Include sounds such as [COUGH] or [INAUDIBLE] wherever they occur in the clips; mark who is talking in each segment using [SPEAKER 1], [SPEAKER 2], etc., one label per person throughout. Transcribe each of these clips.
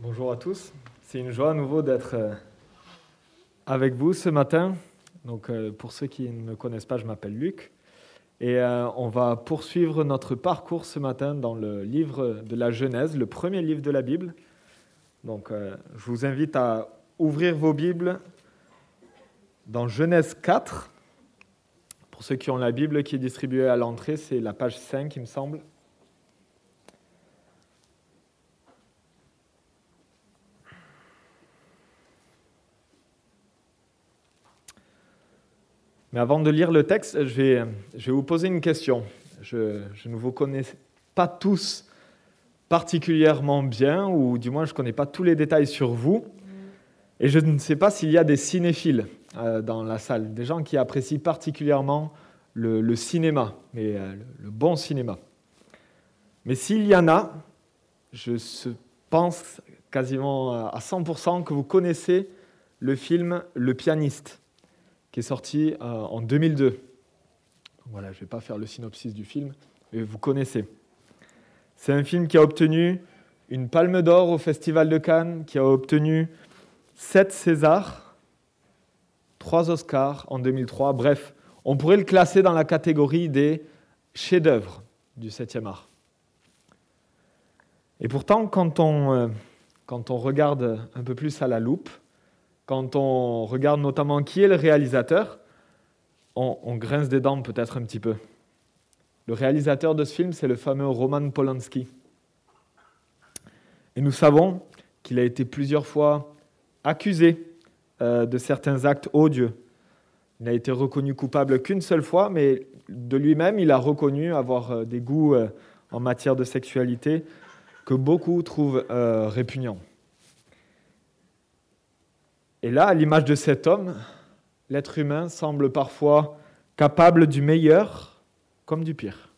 [SPEAKER 1] Bonjour à tous. C'est une joie à nouveau d'être euh, avec vous ce matin. Donc, euh, pour ceux qui ne me connaissent pas, je m'appelle Luc. Et euh, on va poursuivre notre parcours ce matin dans le livre de la Genèse, le premier livre de la Bible. Donc, je vous invite à ouvrir vos Bibles dans Genèse 4. Pour ceux qui ont la Bible qui est distribuée à l'entrée, c'est la page 5, il me semble. Mais avant de lire le texte, je vais, vous poser une question. Je, ne vous connais pas tous particulièrement bien, ou du moins je ne connais pas tous les détails sur vous. Et je ne sais pas s'il y a des cinéphiles euh, dans la salle, des gens qui apprécient particulièrement le, le cinéma, mais euh, le bon cinéma. Mais s'il y en a, je pense quasiment à 100% que vous connaissez le film Le pianiste qui est sorti euh, en 2002. voilà, je ne vais pas faire le synopsis du film, mais vous connaissez. C'est un film qui a obtenu une palme d'or au Festival de Cannes, qui a obtenu 7 Césars, 3 Oscars en 2003. Bref, on pourrait le classer dans la catégorie des chefs-d'œuvre du 7e art. Et pourtant, quand on, euh, quand on regarde un peu plus à la loupe, quand on regarde notamment qui est le réalisateur, on, grince des dents peut-être un petit peu. Le réalisateur de ce film, c'est le fameux Roman Polanski. Et nous savons qu'il a été plusieurs fois accusé euh, de certains actes odieux. Il n'a été reconnu coupable qu'une seule fois, mais de lui-même, il a reconnu avoir euh, des goûts euh, en matière de sexualité que beaucoup trouvent répugnants. Et là, à l'image de cet homme, l'être humain semble parfois capable du meilleur comme du pire.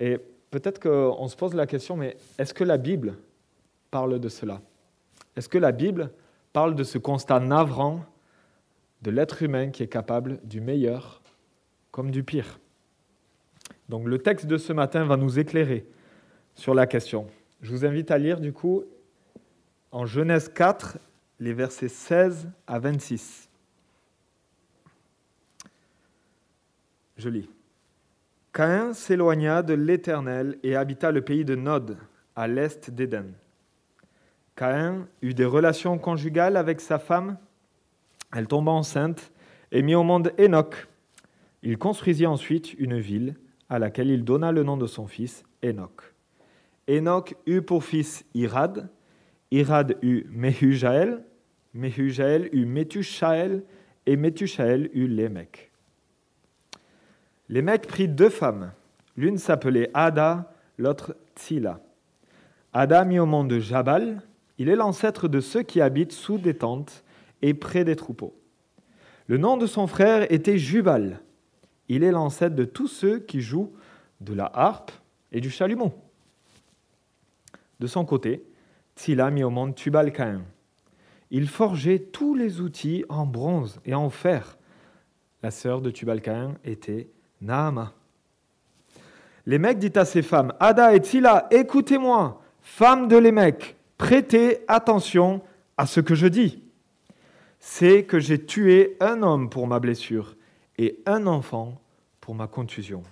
[SPEAKER 1] Et peut-être qu'on se pose la question, mais est-ce que la Bible parle de cela? Est-ce que la Bible parle de ce constat navrant de l'être humain qui est capable du meilleur comme du pire? Donc le texte de ce matin va nous éclairer sur la question. Je vous invite à lire du coup en Genèse 4, les versets 16 à 26. Je lis. Caïn s'éloigna de l'Éternel et habita le pays de Nod, à l'est d'Éden. Caïn eut des relations conjugales avec sa femme. Elle tomba enceinte et mit au monde Enoch. Il construisit ensuite une ville à laquelle il donna le nom de son fils, Enoch. Enoch eut pour fils Irad, Irad eut Mehujael, Mehujael eut Metushael, et Metushael eut Lémec. Lémec prit deux femmes. L'une s'appelait Ada, l'autre Tsila. Ada mit au monde Jabal. Il est l'ancêtre de ceux qui habitent sous des tentes et près des troupeaux. Le nom de son frère était Jubal. Il est l'ancêtre de tous ceux qui jouent de la harpe et du chalumeau. De son côté, Tsila mit au monde Tubal-Caïn. Il forgeait tous les outils en bronze et en fer. La sœur de Tubal-Caïn était Naama. Lémec dit à ses femmes Ada et Tsila, écoutez-moi, femmes de Lémec, prêtez attention à ce que je dis. C'est que j'ai tué un homme pour ma blessure et un enfant pour ma contusion.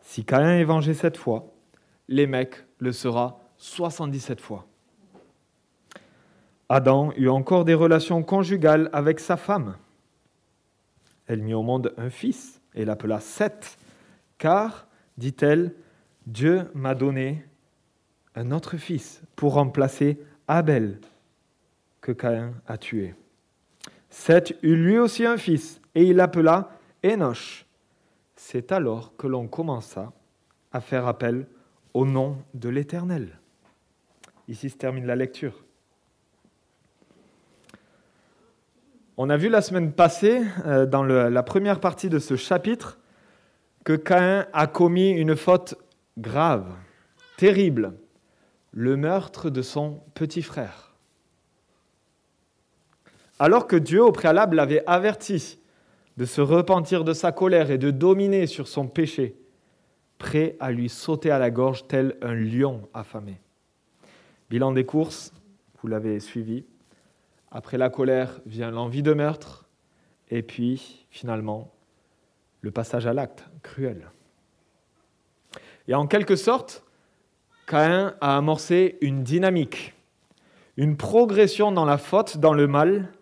[SPEAKER 1] Si Caïn est vengé cette fois, Lémec le sera 77 fois. Adam eut encore des relations conjugales avec sa femme. Elle mit au monde un fils et l'appela Seth, car, dit-elle, Dieu m'a donné un autre fils pour remplacer Abel que Caïn a tué. Seth eut lui aussi un fils et il l'appela Enoch. C'est alors que l'on commença à faire appel au nom de l'Éternel. Ici se termine la lecture. On a vu la semaine passée, euh, dans la première partie de ce chapitre, que Caïn a commis une faute grave, terrible, le meurtre de son petit frère. Alors que Dieu au préalable l'avait averti de se repentir de sa colère et de dominer sur son péché, prêt à lui sauter à la gorge tel un lion affamé. Bilan des courses, vous l'avez suivi. Après la colère vient l'envie de meurtre, et puis finalement le passage à l'acte cruel. Et en quelque sorte, Caïn a amorcé une dynamique, une progression dans la faute, dans le mal,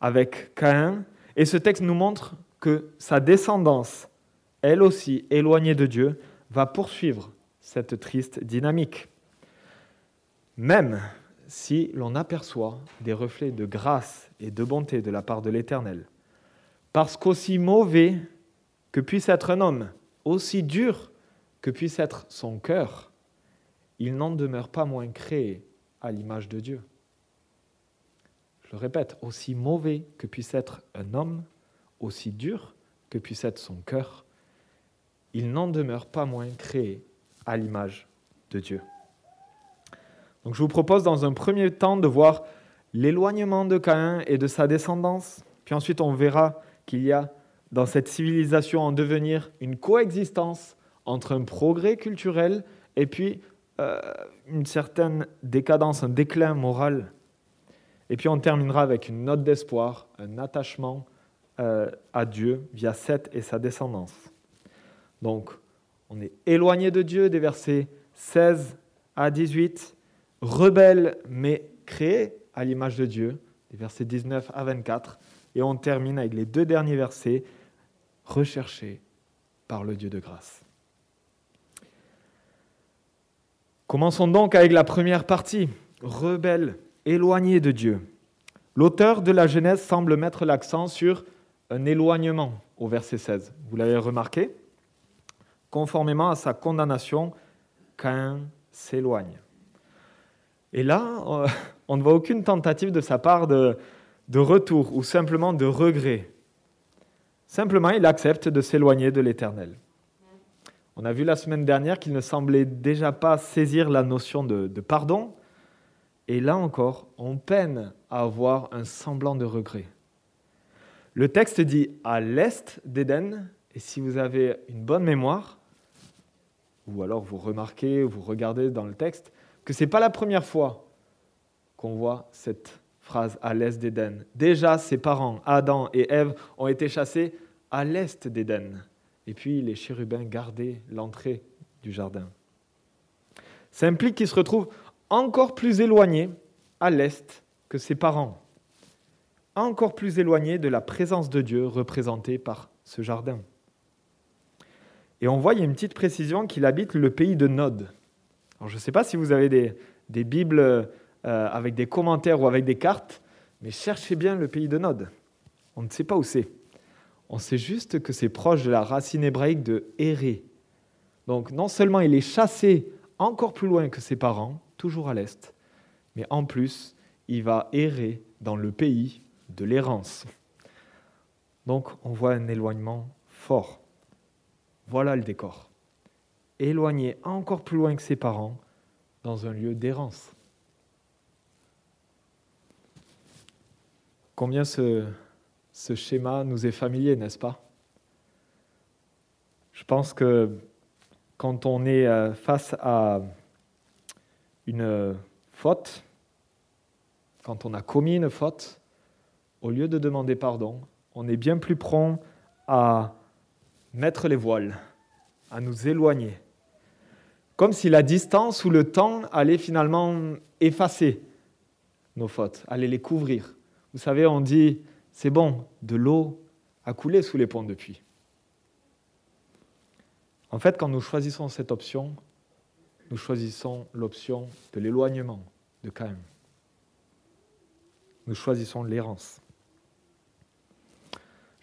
[SPEAKER 1] avec Caïn, et ce texte nous montre que sa descendance, elle aussi éloignée de Dieu, va poursuivre cette triste dynamique. Même si l'on aperçoit des reflets de grâce et de bonté de la part de l'Éternel. Parce qu'aussi mauvais que puisse être un homme, aussi dur que puisse être son cœur, il n'en demeure pas moins créé à l'image de Dieu. Je le répète, aussi mauvais que puisse être un homme, aussi dur que puisse être son cœur, il n'en demeure pas moins créé à l'image de Dieu. Donc je vous propose dans un premier temps de voir l'éloignement de Caïn et de sa descendance, puis ensuite on verra qu'il y a dans cette civilisation en devenir une coexistence entre un progrès culturel et puis euh, une certaine décadence, un déclin moral. Et puis on terminera avec une note d'espoir, un attachement euh, à Dieu via Seth et sa descendance. Donc on est éloigné de Dieu des versets 16 à 18, rebelle mais créé à l'image de Dieu, des versets 19 à 24, et on termine avec les deux derniers versets, recherché par le Dieu de grâce. Commençons donc avec la première partie, rebelle, éloigné de Dieu. L'auteur de la Genèse semble mettre l'accent sur un éloignement au verset 16. Vous l'avez remarqué? Conformément à sa condamnation, Cain s'éloigne. Et là, on ne voit aucune tentative de sa part de, de retour ou simplement de regret. Simplement, il accepte de s'éloigner de l'Éternel. On a vu la semaine dernière qu'il ne semblait déjà pas saisir la notion de, pardon. Et là encore, on peine à avoir un semblant de regret. Le texte dit à l'est d'Éden, et si vous avez une bonne mémoire, ou alors vous remarquez, vous regardez dans le texte, que ce n'est pas la première fois qu'on voit cette phrase à l'est d'Éden. Déjà, ses parents, Adam et Ève, ont été chassés à l'est d'Éden. Et puis les chérubins gardaient l'entrée du jardin. Ça implique qu'ils se retrouvent encore plus éloignés à l'est que ses parents, encore plus éloignés de la présence de Dieu représentée par ce jardin. Et on voit, il y a une petite précision qu'il habite le pays de Nod. Je ne sais pas si vous avez des, Bibles euh, avec des commentaires ou avec des cartes, mais cherchez bien le pays de Nod. On ne sait pas où c'est. On sait juste que c'est proche de la racine hébraïque de errer. Donc non seulement il est chassé encore plus loin que ses parents, toujours à l'est, mais en plus, il va errer dans le pays de l'errance. Donc on voit un éloignement fort. Voilà le décor. Éloigné encore plus loin que ses parents, dans un lieu d'errance. Combien ce, schéma nous est familier, n'est-ce pas? Je pense que quand on est euh, face à une faute, quand on a commis une faute, au lieu de demander pardon, on est bien plus prompt à mettre les voiles, à nous éloigner. Comme si la distance ou le temps allait finalement effacer nos fautes, allait les couvrir. Vous savez, on dit c'est bon, de l'eau a coulé sous les ponts depuis. En fait, quand nous choisissons cette option, nous choisissons l'option de l'éloignement de Caïn. Nous choisissons l'errance.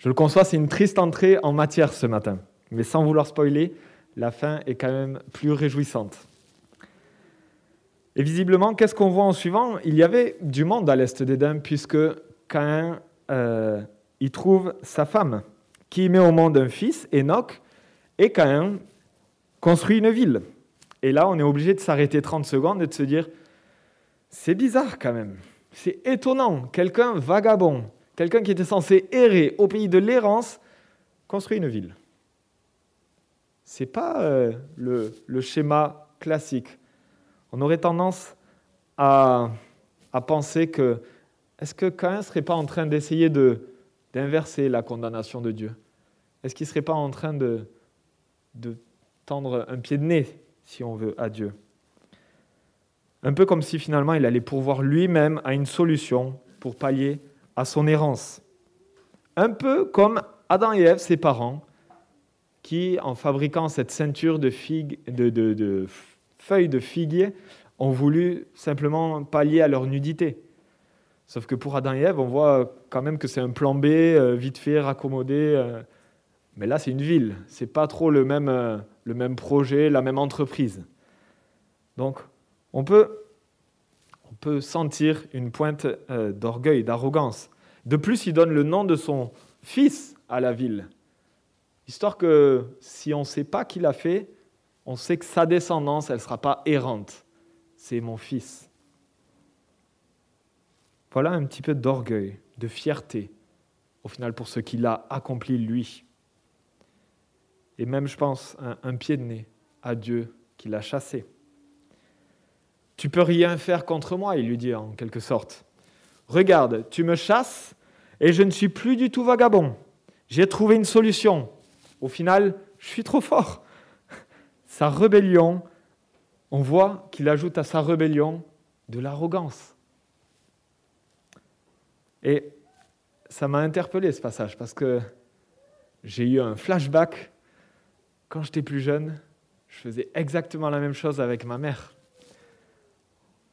[SPEAKER 1] Je le conçois, c'est une triste entrée en matière ce matin. Mais sans vouloir spoiler, la fin est quand même plus réjouissante. Et visiblement, qu'est-ce qu'on voit en suivant? Il y avait du monde à l'est d'Éden, puisque Caïn euh, il trouve sa femme, qui met au monde un fils, Enoch, et Caïn construit une ville. Et là, on est obligé de s'arrêter 30 secondes et de se dire, c'est bizarre quand même, c'est étonnant, quelqu'un vagabond, quelqu'un qui était censé errer au pays de l'errance, construit une ville. Ce n'est pas euh, le, schéma classique. On aurait tendance à, penser que est-ce que Cain ne serait pas en train d'essayer d'inverser la condamnation de Dieu? Est-ce qu'il ne serait pas en train de tendre un pied de nez, si on veut, à Dieu? Un peu comme si finalement il allait pourvoir lui-même à une solution pour pallier à son errance. Un peu comme Adam et Ève, ses parents, qui, en fabriquant cette ceinture de, figues, de, feuilles de figuier, ont voulu simplement pallier à leur nudité. Sauf que pour Adam et Ève, on voit quand même que c'est un plan B, euh, vite fait, raccommodé. Euh. mais là, c'est une ville. C'est pas trop le même, euh, le même projet, la même entreprise. Donc, on peut, peut sentir une pointe d'orgueil, d'arrogance. De plus, il donne le nom de son fils à la ville. Histoire que si on ne sait pas qui l'a fait, on sait que sa descendance, elle ne sera pas errante. C'est mon fils. Voilà un petit peu d'orgueil, de fierté, au final, pour ce qu'il a accompli lui. Et même, je pense, un, un pied de nez à Dieu qui l'a chassé. Tu peux rien faire contre moi, il lui dit en quelque sorte. Regarde, tu me chasses et je ne suis plus du tout vagabond. J'ai trouvé une solution. Au final, je suis trop fort. [LAUGHS] Sa rébellion, on voit qu'il ajoute à sa rébellion de l'arrogance. Et ça m'a interpellé ce passage parce que j'ai eu un flashback. Quand j'étais plus jeune, je faisais exactement la même chose avec ma mère.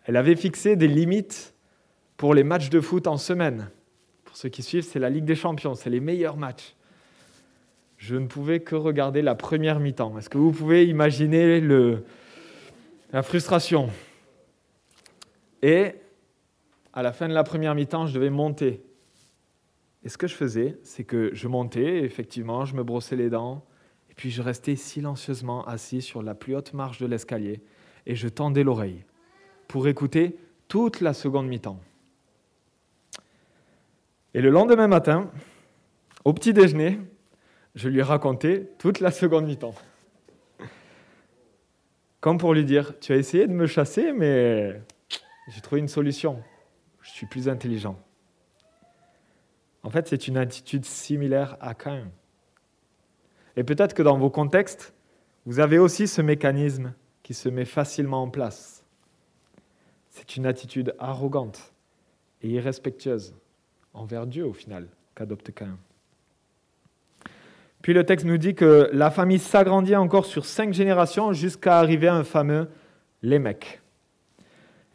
[SPEAKER 1] Elle avait fixé des limites pour les matchs de foot en semaine. Pour ceux qui suivent, c'est la Ligue des Champions, c'est les meilleurs matchs. Je ne pouvais que regarder la première mi-temps. Est-ce que vous pouvez imaginer la frustration? Et à la fin de la première mi-temps, je devais monter. Et ce que je faisais, c'est que je montais, effectivement, je me brossais les dents, et puis je restais silencieusement assis sur la plus haute marche de l'escalier, et je tendais l'oreille pour écouter toute la seconde mi-temps. Et le lendemain matin, au petit déjeuner, je lui ai raconté toute la seconde mi-temps. Comme pour lui dire, tu as essayé de me chasser, mais j'ai trouvé une solution. Je suis plus intelligent. En fait, c'est une attitude similaire à Cain. Et peut-être que dans vos contextes, vous avez aussi ce mécanisme qui se met facilement en place. C'est une attitude arrogante et irrespectueuse envers Dieu au final qu'adopte Cain. Puis le texte nous dit que la famille s'agrandit encore sur cinq générations jusqu'à arriver à un fameux Lémec.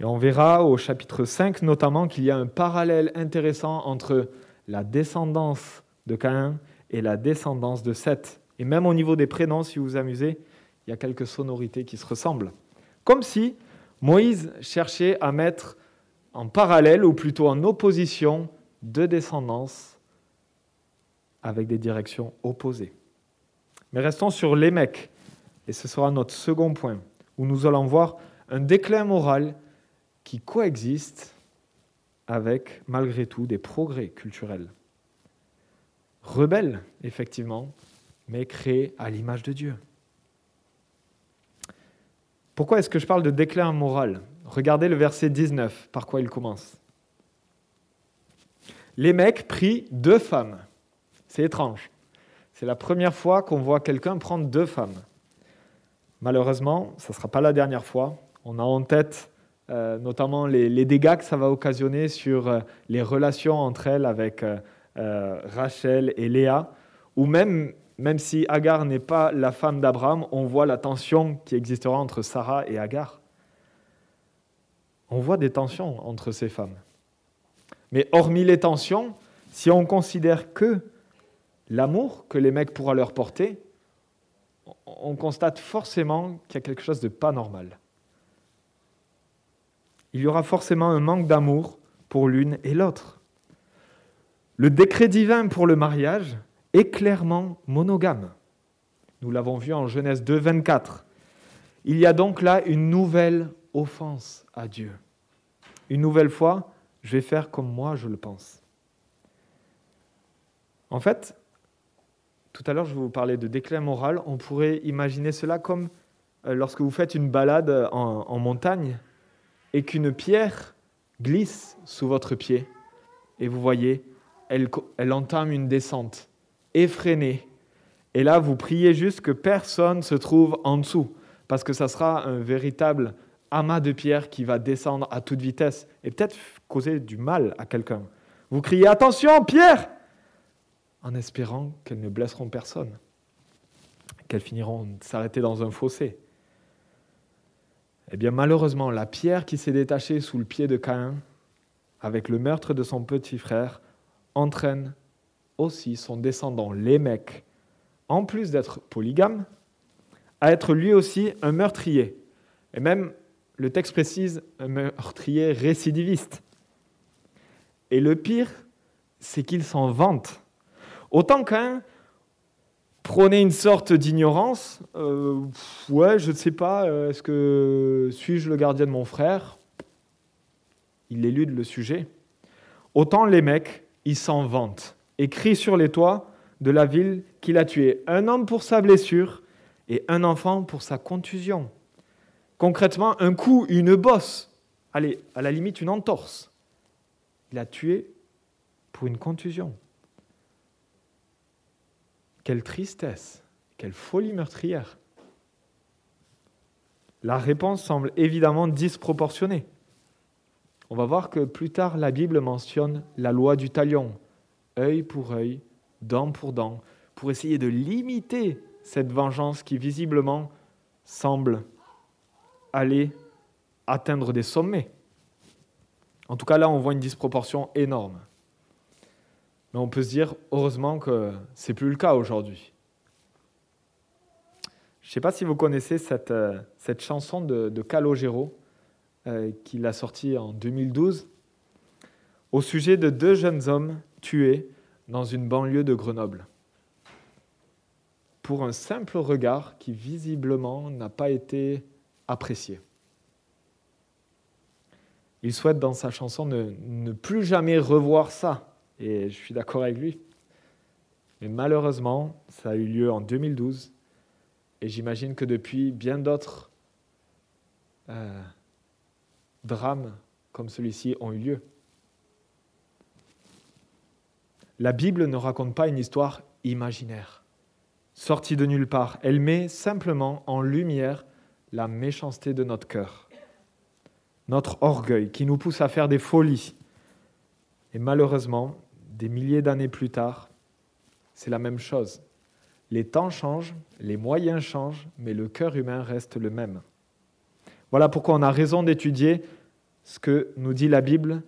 [SPEAKER 1] Et on verra au chapitre 5 notamment qu'il y a un parallèle intéressant entre la descendance de Caïn et la descendance de Seth. Et même au niveau des prénoms, si vous vous amusez, il y a quelques sonorités qui se ressemblent. Comme si Moïse cherchait à mettre en parallèle, ou plutôt en opposition, deux descendances avec des directions opposées. Mais restons sur l'émec, et ce sera notre second point, où nous allons voir un déclin moral qui coexiste avec, malgré tout, des progrès culturels. Rebelle, effectivement, mais créé à l'image de Dieu. Pourquoi est-ce que je parle de déclin moral? Regardez le verset 19, par quoi il commence. Les mecs prient deux femmes. C'est étrange. C'est la première fois qu'on voit quelqu'un prendre deux femmes. Malheureusement, ça ne sera pas la dernière fois. On a en tête euh, notamment les, dégâts que ça va occasionner sur euh, les relations entre elles avec euh, Rachel et Léa, ou même, même si Agar n'est pas la femme d'Abraham, on voit la tension qui existera entre Sarah et Agar. On voit des tensions entre ces femmes. Mais hormis les tensions, si on considère que l'amour que les mecs pourront leur porter, on constate forcément qu'il y a quelque chose de pas normal. Il y aura forcément un manque d'amour pour l'une et l'autre. Le décret divin pour le mariage est clairement monogame. Nous l'avons vu en Genèse 2, 24. Il y a donc là une nouvelle offense à Dieu. Une nouvelle fois, je vais faire comme moi je le pense. En fait, tout à l'heure, je vous parlais de déclin moral. On pourrait imaginer cela comme euh, lorsque vous faites une balade en, montagne et qu'une pierre glisse sous votre pied et vous voyez, elle, elle entame une descente effrénée. Et là, vous priez juste que personne se trouve en dessous, parce que ça sera un véritable amas de pierres qui va descendre à toute vitesse et peut-être causer du mal à quelqu'un. Vous criez Attention, pierre en espérant qu'elles ne blesseront personne, qu'elles finiront s'arrêter dans un fossé. Eh bien, malheureusement, la pierre qui s'est détachée sous le pied de Caïn, avec le meurtre de son petit frère, entraîne aussi son descendant Lémec, en plus d'être polygame, à être lui aussi un meurtrier. Et même, le texte précise, un meurtrier récidiviste. Et le pire, c'est qu'il s'en vante. Autant qu'un prônait une sorte d'ignorance. Euh, ouais, je ne sais pas, euh, est-ce que suis-je le gardien de mon frère? Il élude le sujet. Autant les mecs, ils s'en vantent et crient sur les toits de la ville qu'il a tué un homme pour sa blessure et un enfant pour sa contusion. Concrètement, un coup, une bosse, allez, à la limite une entorse. Il a tué pour une contusion. Quelle tristesse, quelle folie meurtrière. La réponse semble évidemment disproportionnée. On va voir que plus tard, la Bible mentionne la loi du talion, œil pour œil, dent pour dent, pour essayer de limiter cette vengeance qui visiblement semble aller atteindre des sommets. En tout cas, là, on voit une disproportion énorme. Mais on peut se dire, heureusement que ce n'est plus le cas aujourd'hui. Je ne sais pas si vous connaissez cette, euh, cette chanson de, Calogero euh, qu'il a sortie en 2012 au sujet de deux jeunes hommes tués dans une banlieue de Grenoble pour un simple regard qui visiblement n'a pas été apprécié. Il souhaite dans sa chanson ne, ne plus jamais revoir ça, et je suis d'accord avec lui. Mais malheureusement, ça a eu lieu en 2012. Et j'imagine que depuis, bien d'autres euh, drames comme celui-ci ont eu lieu. La Bible ne raconte pas une histoire imaginaire, sortie de nulle part. Elle met simplement en lumière la méchanceté de notre cœur, notre orgueil qui nous pousse à faire des folies. Et malheureusement, des milliers d'années plus tard, c'est la même chose. Les temps changent, les moyens changent, mais le cœur humain reste le même. Voilà pourquoi on a raison d'étudier ce que nous dit la Bible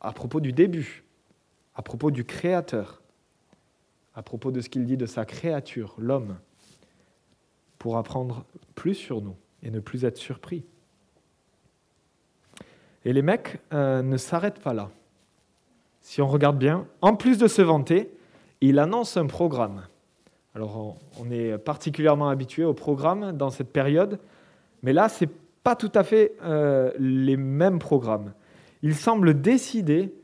[SPEAKER 1] à propos du début, à propos du Créateur, à propos de ce qu'il dit de sa créature, l'homme, pour apprendre plus sur nous et ne plus être surpris. Et les mecs euh, ne s'arrêtent pas là si on regarde bien, en plus de se vanter, il annonce un programme. Alors on est particulièrement habitué au programme dans cette période, mais là, ce n'est pas tout à fait euh, les mêmes programmes. Il semble décidé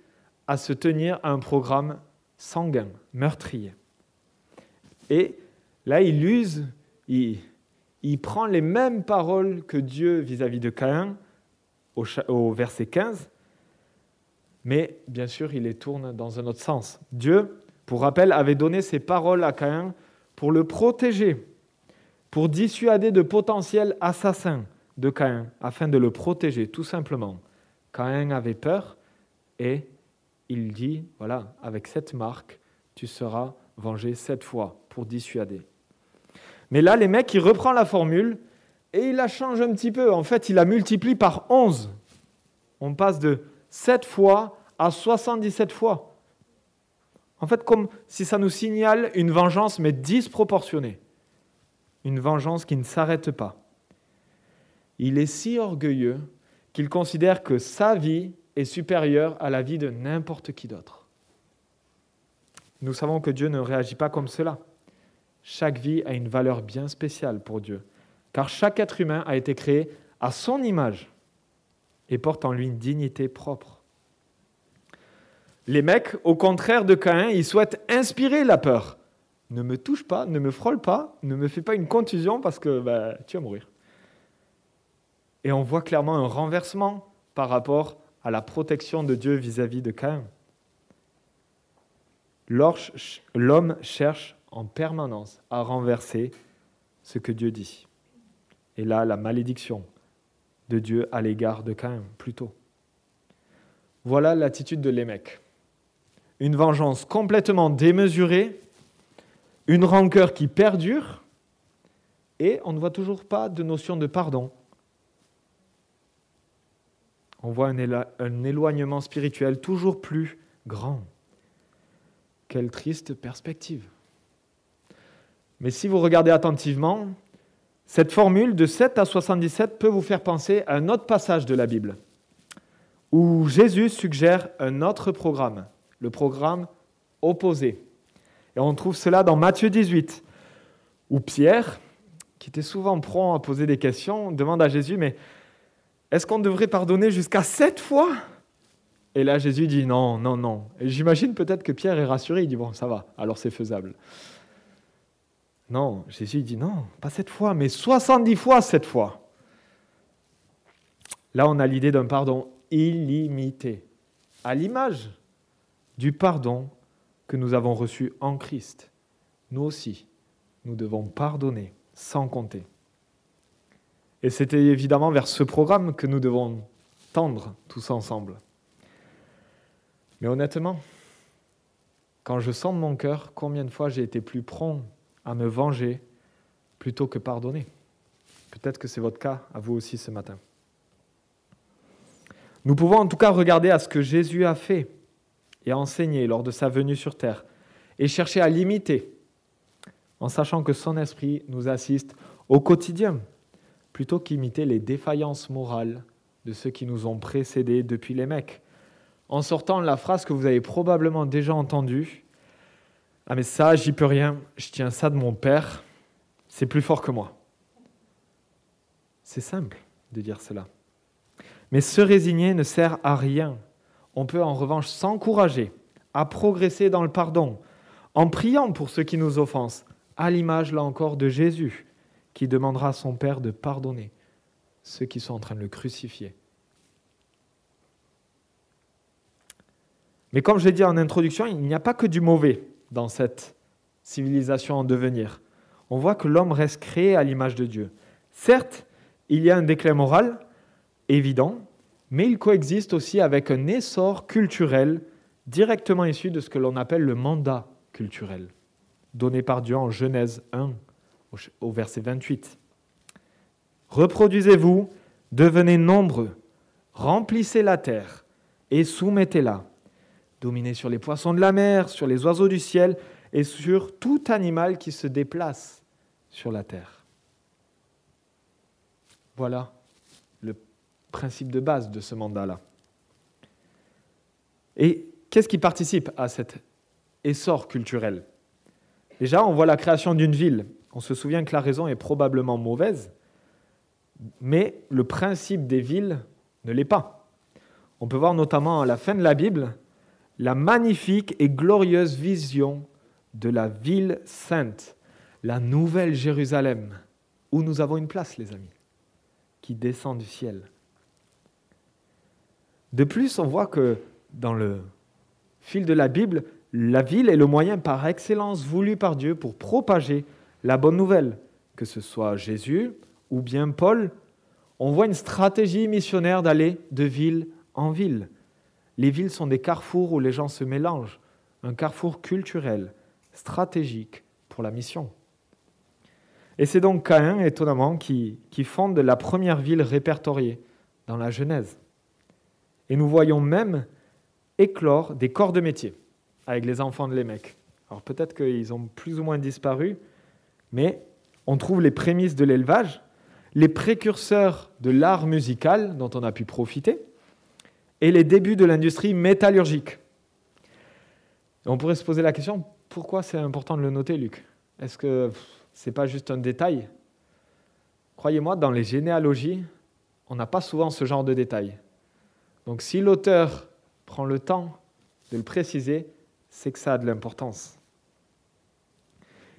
[SPEAKER 1] à se tenir à un programme sanguin, meurtrier. Et là, il use, il, prend les mêmes paroles que Dieu vis-à-vis de Caïn au, au verset 15, mais bien sûr, il les tourne dans un autre sens. Dieu, pour rappel, avait donné ses paroles à Caïn pour le protéger, pour dissuader de potentiels assassins de Caïn, afin de le protéger, tout simplement. Caïn avait peur et il dit, voilà, avec cette marque, tu seras vengé sept fois pour dissuader. Mais là, les mecs, il reprend la formule et il la change un petit peu. En fait, il la multiplie par 11. On passe de 7 fois à 77 fois. En fait, comme si ça nous signale une vengeance, mais disproportionnée. Une vengeance qui ne s'arrête pas. Il est si orgueilleux qu'il considère que sa vie est supérieure à la vie de n'importe qui d'autre. Nous savons que Dieu ne réagit pas comme cela. Chaque vie a une valeur bien spéciale pour Dieu, car chaque être humain a été créé à son image et porte en lui une dignité propre. Les mecs, au contraire de Caïn, ils souhaitent inspirer la peur ne me touche pas, ne me frôle pas, ne me fais pas une contusion parce que bah, tu vas mourir. Et on voit clairement un renversement par rapport à la protection de Dieu vis-à-vis de Caïn. L'homme cherche en permanence à renverser ce que Dieu dit. Et là, la malédiction de Dieu à l'égard de Caïn, plutôt. Voilà l'attitude de Lémec. Une vengeance complètement démesurée, une rancœur qui perdure, et on ne voit toujours pas de notion de pardon. On voit un, éloignement spirituel toujours plus grand. Quelle triste perspective. Mais si vous regardez attentivement, cette formule de 7 à 77 peut vous faire penser à un autre passage de la Bible, où Jésus suggère un autre programme, le programme opposé. Et on trouve cela dans Matthieu 18, où Pierre, qui était souvent prompt à poser des questions, demande à Jésus, mais est-ce qu'on devrait pardonner jusqu'à sept fois? Et là, Jésus dit non, non, non. Et j'imagine peut-être que Pierre est rassuré, il dit bon, ça va, alors c'est faisable. Non, Jésus dit non, pas sept fois, mais 70 fois sept fois. Là, on a l'idée d'un pardon illimité, à l'image du pardon que nous avons reçu en Christ. Nous aussi, nous devons pardonner sans compter. Et c'était évidemment vers ce programme que nous devons tendre tous ensemble. Mais honnêtement, quand je sens de mon cœur combien de fois j'ai été plus prompt à me venger plutôt que pardonner? Peut-être que c'est votre cas à vous aussi ce matin. Nous pouvons en tout cas regarder à ce que Jésus a fait et a enseigné lors de sa venue sur terre et chercher à l'imiter en sachant que son esprit nous assiste au quotidien plutôt qu'imiter les défaillances morales de ceux qui nous ont précédés depuis les mecs, en sortant la phrase que vous avez probablement déjà entendue Ah, mais ça, j'y peux rien, je tiens ça de mon père, c'est plus fort que moi. C'est simple de dire cela. Mais se résigner ne sert à rien. On peut en revanche s'encourager à progresser dans le pardon, en priant pour ceux qui nous offensent, à l'image là encore de Jésus, qui demandera à son Père de pardonner ceux qui sont en train de le crucifier. Mais comme je l'ai dit en introduction, il n'y a pas que du mauvais dans cette civilisation en devenir. On voit que l'homme reste créé à l'image de Dieu. Certes, il y a un déclin moral évident, mais il coexiste aussi avec un essor culturel directement issu de ce que l'on appelle le mandat culturel, donné par Dieu en Genèse 1, au verset 28. Reproduisez-vous, devenez nombreux, remplissez la terre et soumettez-la. Dominez sur les poissons de la mer, sur les oiseaux du ciel et sur tout animal qui se déplace sur la terre. Voilà le principe de base de ce mandat-là. Et qu'est-ce qui participe à cet essor culturel? Déjà, on voit la création d'une ville on se souvient que la raison est probablement mauvaise, mais le principe des villes ne l'est pas. On peut voir notamment à la fin de la Bible la magnifique et glorieuse vision de la ville sainte, la nouvelle Jérusalem, où nous avons une place, les amis, qui descend du ciel. De plus, on voit que dans le fil de la Bible, la ville est le moyen par excellence voulu par Dieu pour propager la bonne nouvelle, que ce soit Jésus ou bien Paul, on voit une stratégie missionnaire d'aller de ville en ville. Les villes sont des carrefours où les gens se mélangent, un carrefour culturel, stratégique pour la mission. Et c'est donc Caïn, étonnamment, qui, qui fonde la première ville répertoriée dans la Genèse. Et nous voyons même éclore des corps de métier avec les enfants de Lémec. Alors peut-être qu'ils ont plus ou moins disparu, mais on trouve les prémices de l'élevage, les précurseurs de l'art musical dont on a pu profiter, et les débuts de l'industrie métallurgique. on pourrait se poser la question, pourquoi c'est important de le noter, Luc? Est-ce que ce n'est pas juste un détail? Croyez-moi, dans les généalogies, on n'a pas souvent ce genre de détails. Donc si l'auteur prend le temps de le préciser, c'est que ça a de l'importance.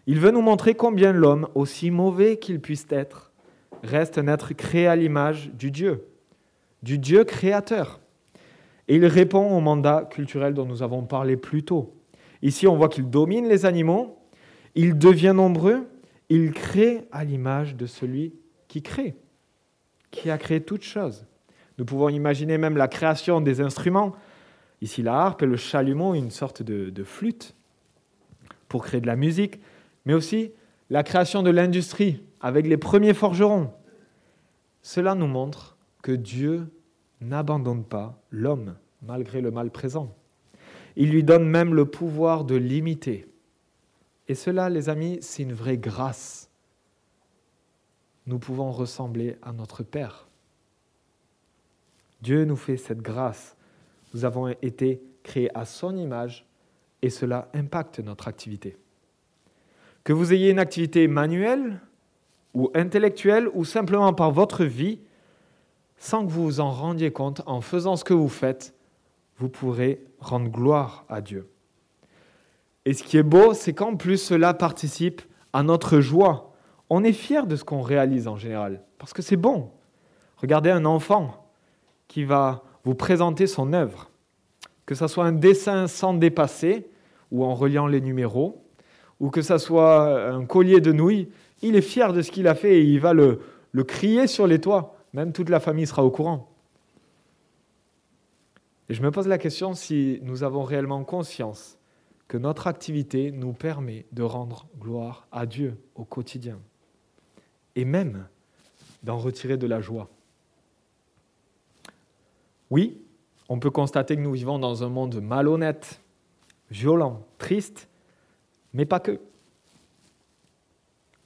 [SPEAKER 1] Il veut nous montrer combien l'homme, aussi mauvais qu'il puisse être, reste un être créé à l'image du Dieu, du Dieu créateur. Et il répond au mandat culturel dont nous avons parlé plus tôt. Ici, on voit qu'il domine les animaux, il devient nombreux, il crée à l'image de celui qui crée, qui a créé toutes choses. Nous pouvons imaginer même la création des instruments. Ici, la harpe et le chalumeau, une sorte de, flûte pour créer de la musique, mais aussi la création de l'industrie avec les premiers forgerons. Cela nous montre que Dieu n'abandonne pas l'homme malgré le mal présent. Il lui donne même le pouvoir de l'imiter. Et cela, les amis, c'est une vraie grâce. Nous pouvons ressembler à notre Père. Dieu nous fait cette grâce. Nous avons été créés à son image et cela impacte notre activité. Que vous ayez une activité manuelle ou intellectuelle ou simplement par votre vie, sans que vous vous en rendiez compte, en faisant ce que vous faites, vous pourrez rendre gloire à Dieu. Et ce qui est beau, c'est qu'en plus cela participe à notre joie. On est fier de ce qu'on réalise en général, parce que c'est bon. Regardez un enfant qui va vous présenter son œuvre, que ce soit un dessin sans dépasser ou en reliant les numéros, ou que ce soit un collier de nouilles, il est fier de ce qu'il a fait et il va le, le crier sur les toits. Même toute la famille sera au courant. Et je me pose la question si nous avons réellement conscience que notre activité nous permet de rendre gloire à Dieu au quotidien et même d'en retirer de la joie. Oui, on peut constater que nous vivons dans un monde malhonnête, violent, triste, mais pas que.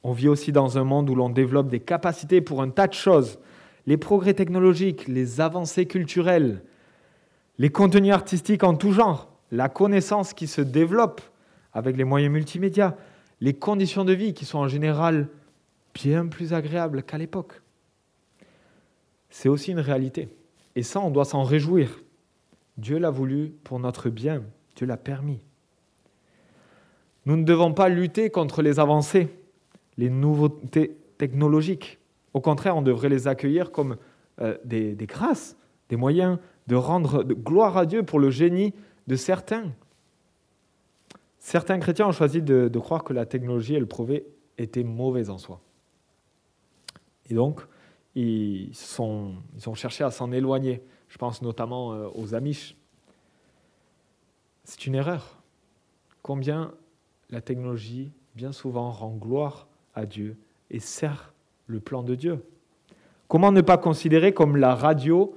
[SPEAKER 1] On vit aussi dans un monde où l'on développe des capacités pour un tas de choses. Les progrès technologiques, les avancées culturelles, les contenus artistiques en tout genre, la connaissance qui se développe avec les moyens multimédia, les conditions de vie qui sont en général bien plus agréables qu'à l'époque. C'est aussi une réalité. Et ça, on doit s'en réjouir. Dieu l'a voulu pour notre bien. Dieu l'a permis. Nous ne devons pas lutter contre les avancées, les nouveautés technologiques. Au contraire, on devrait les accueillir comme euh, des, grâces, des moyens de rendre gloire à Dieu pour le génie de certains. Certains chrétiens ont choisi de, croire que la technologie et le progrès étaient en soi. Et donc, ils, ils ont cherché à s'en éloigner. Je pense notamment euh, aux Amish. C'est une erreur. Combien la technologie, bien souvent, rend gloire à Dieu et sert le plan de Dieu. Comment ne pas considérer comme la radio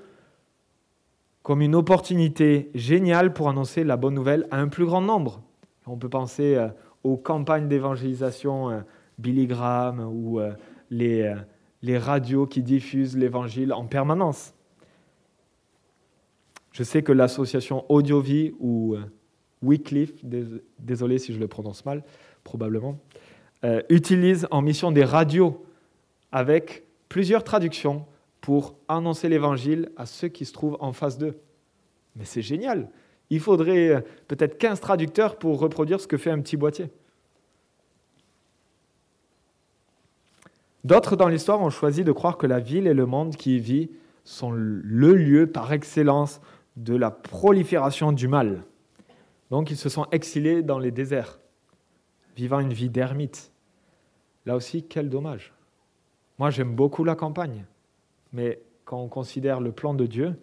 [SPEAKER 1] comme une opportunité géniale pour annoncer la bonne nouvelle à un plus grand nombre? On peut penser euh, aux campagnes d'évangélisation euh, Billy Graham ou euh, les, les radios qui diffusent l'évangile en permanence. Je sais que l'association Audiovie ou Wycliffe, désolé si je le prononce mal, probablement, utilise en mission des radios avec plusieurs traductions pour annoncer l'évangile à ceux qui se trouvent en face d'eux. Mais c'est génial. Il faudrait euh, peut-être 15 traducteurs pour reproduire ce que fait un petit boîtier. D'autres dans l'histoire ont choisi de croire que la ville et le monde qui y vit sont le lieu par excellence de la prolifération du mal. Donc ils se sont exilés dans les déserts, vivant une vie d'ermite. Là aussi, quel dommage. Moi, j'aime beaucoup la campagne. Mais quand on considère le plan de Dieu,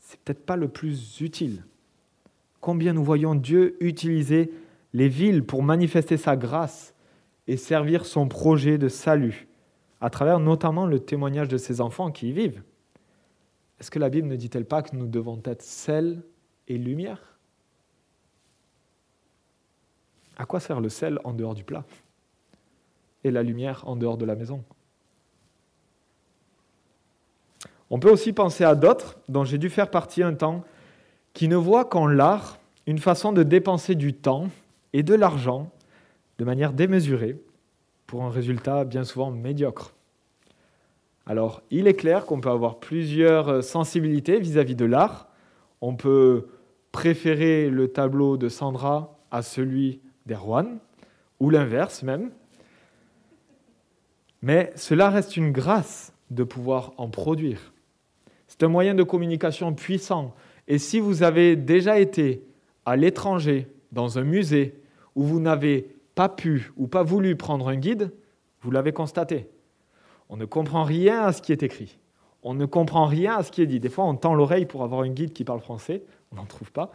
[SPEAKER 1] c'est peut-être pas le plus utile. Combien nous voyons Dieu utiliser les villes pour manifester sa grâce et servir son projet de salut, à travers notamment le témoignage de ses enfants qui y vivent. Est-ce que la Bible ne dit-elle pas que nous devons être sel et lumière? À quoi sert le sel en dehors du plat et la lumière en dehors de la maison? On peut aussi penser à d'autres, dont j'ai dû faire partie un temps, qui ne voient qu'en l'art une façon de dépenser du temps et de l'argent de manière démesurée pour un résultat bien souvent médiocre. Alors, il est clair qu'on peut avoir plusieurs sensibilités vis-à-vis de l'art. On peut préférer le tableau de Sandra à celui d'Erwan, ou l'inverse même. Mais cela reste une grâce de pouvoir en produire. C'est un moyen de communication puissant. Et si vous avez déjà été à l'étranger, dans un musée, où vous n'avez pas pu ou pas voulu prendre un guide, vous l'avez constaté. On ne comprend rien à ce qui est écrit. On ne comprend rien à ce qui est dit. Des fois, on tend l'oreille pour avoir un guide qui parle français. On n'en trouve pas.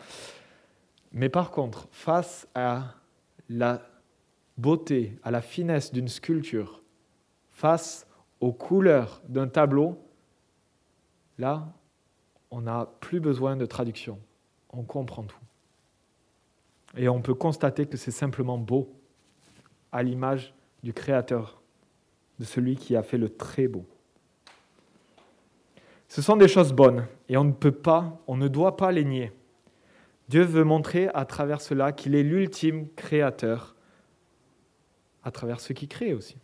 [SPEAKER 1] Mais par contre, face à la beauté, à la finesse d'une sculpture, face aux couleurs d'un tableau, là, on n'a plus besoin de traduction. On comprend tout. Et on peut constater que c'est simplement beau, à l'image du Créateur, de celui qui a fait le très beau. Ce sont des choses bonnes et on ne peut pas, on ne doit pas les nier. Dieu veut montrer à travers cela qu'il est l'ultime créateur, à travers ce qu'il crée aussi.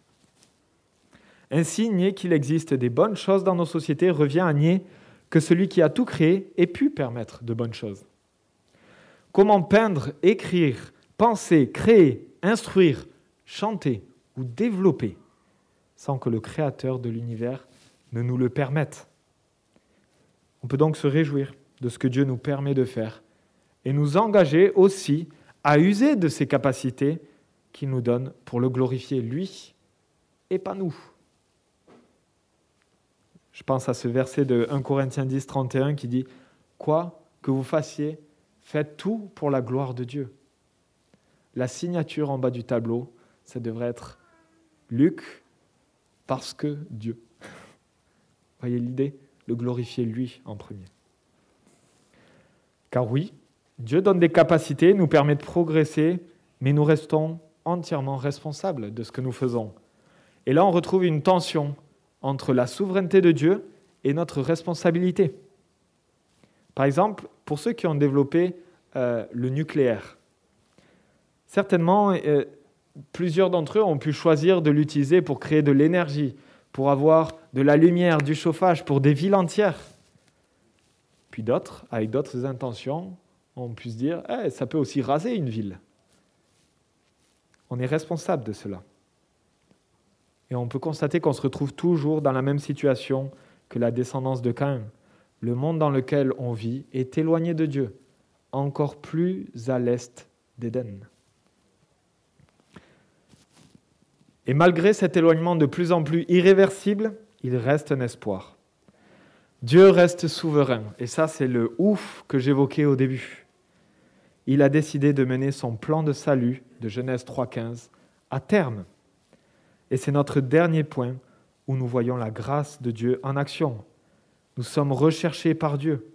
[SPEAKER 1] Ainsi, nier qu'il existe des bonnes choses dans nos sociétés revient à nier que celui qui a tout créé ait pu permettre de bonnes choses. Comment peindre, écrire, penser, créer, instruire, chanter ou développer sans que le Créateur de l'univers ne nous le permette? On peut donc se réjouir de ce que Dieu nous permet de faire et nous engager aussi à user de ses capacités qu'il nous donne pour le glorifier lui et pas nous. Je pense à ce verset de 1 Corinthiens 10, 31 qui dit Quoi que vous fassiez, faites tout pour la gloire de Dieu. La signature en bas du tableau, ça devrait être Luc parce que Dieu. [LAUGHS] Voyez l'idée? Le glorifier lui en premier. Car oui, Dieu donne des capacités, nous permet de progresser, mais nous restons entièrement responsables de ce que nous faisons. Et là, on retrouve une tension entre la souveraineté de Dieu et notre responsabilité. Par exemple, pour ceux qui ont développé euh, le nucléaire, certainement, euh, plusieurs d'entre eux ont pu choisir de l'utiliser pour créer de l'énergie, pour avoir de la lumière, du chauffage pour des villes entières. Puis d'autres, avec d'autres intentions, ont pu se dire, eh, ça peut aussi raser une ville. On est responsable de cela. Et on peut constater qu'on se retrouve toujours dans la même situation que la descendance de Caïn. Le monde dans lequel on vit est éloigné de Dieu, encore plus à l'est d'Éden. Et malgré cet éloignement de plus en plus irréversible, il reste un espoir. Dieu reste souverain. Et ça, c'est le ouf que j'évoquais au début. Il a décidé de mener son plan de salut de Genèse 3.15 à terme. Et c'est notre dernier point où nous voyons la grâce de Dieu en action. Nous sommes recherchés par Dieu.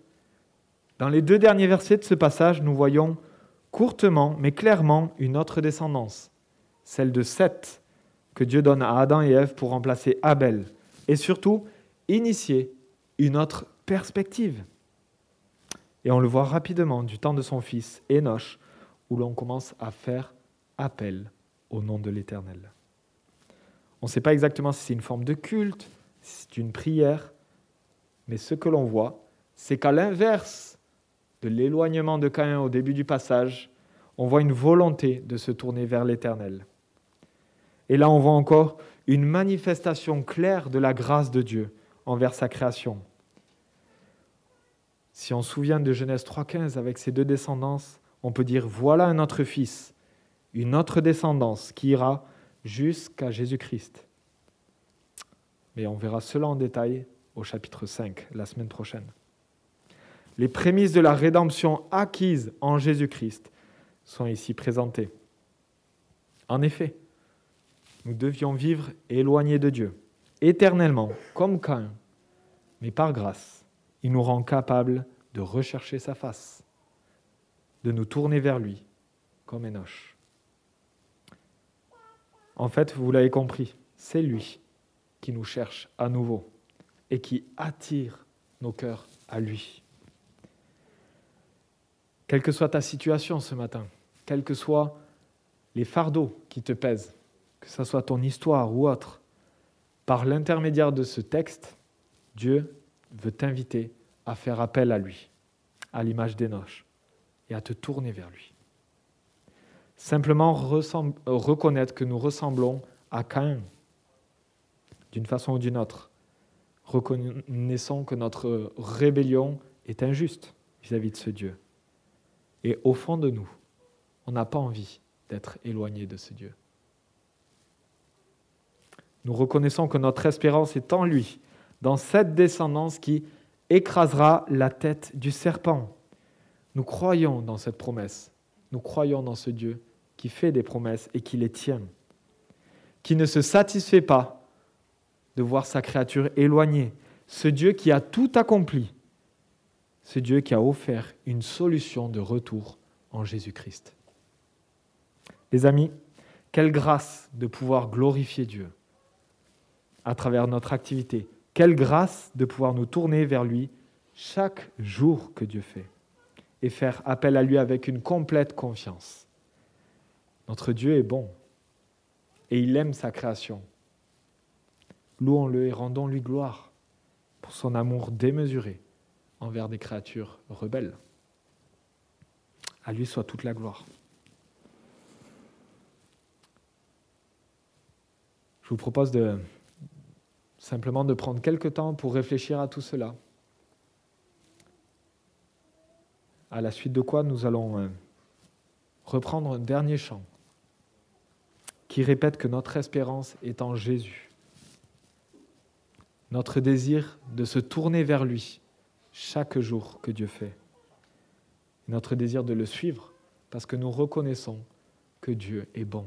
[SPEAKER 1] Dans les deux derniers versets de ce passage, nous voyons courtement mais clairement une autre descendance, celle de Seth, que Dieu donne à Adam et Ève pour remplacer Abel, et surtout initier une autre perspective. Et on le voit rapidement du temps de son fils Enoch, où l'on commence à faire appel au nom de l'Éternel. On ne sait pas exactement si c'est une forme de culte, si c'est une prière, mais ce que l'on voit, c'est qu'à l'inverse de l'éloignement de Caïn au début du passage, on voit une volonté de se tourner vers l'Éternel. Et là, on voit encore une manifestation claire de la grâce de Dieu envers sa création. Si on se souvient de Genèse 3.15 avec ses deux descendances, on peut dire voilà un autre fils, une autre descendance qui ira jusqu'à Jésus-Christ. Mais on verra cela en détail au chapitre 5, la semaine prochaine. Les prémices de la rédemption acquise en Jésus-Christ sont ici présentées. En effet, nous devions vivre éloignés de Dieu, éternellement, comme Cain, mais par grâce, il nous rend capables de rechercher sa face, de nous tourner vers lui, comme Enoch. En fait, vous l'avez compris, c'est lui qui nous cherche à nouveau et qui attire nos cœurs à lui. Quelle que soit ta situation ce matin, quels que soient les fardeaux qui te pèsent, que ce soit ton histoire ou autre, par l'intermédiaire de ce texte, Dieu veut t'inviter à faire appel à lui, à l'image d'Enoch, et à te tourner vers lui. Simplement reconnaître que nous ressemblons à Caïn, d'une façon ou d'une autre. Reconnaissons que notre rébellion est injuste vis-à-vis de ce Dieu. Et au fond de nous, on n'a pas envie d'être éloigné de ce Dieu. Nous reconnaissons que notre espérance est en lui, dans cette descendance qui écrasera la tête du serpent. Nous croyons dans cette promesse. Nous croyons dans ce Dieu qui fait des promesses et qui les tient, qui ne se satisfait pas de voir sa créature éloignée, ce Dieu qui a tout accompli, ce Dieu qui a offert une solution de retour en Jésus-Christ. Les amis, quelle grâce de pouvoir glorifier Dieu à travers notre activité. Quelle grâce de pouvoir nous tourner vers lui chaque jour que Dieu fait et faire appel à lui avec une complète confiance. Notre Dieu est bon et il aime sa création. Louons-le et rendons-lui gloire pour son amour démesuré envers des créatures rebelles. À lui soit toute la gloire. Je vous propose de simplement de prendre quelques temps pour réfléchir à tout cela. À la suite de quoi nous allons euh, reprendre un dernier chant qui répète que notre espérance est en Jésus. Notre désir de se tourner vers lui chaque jour que Dieu fait. Notre désir de le suivre parce que nous reconnaissons que Dieu est bon.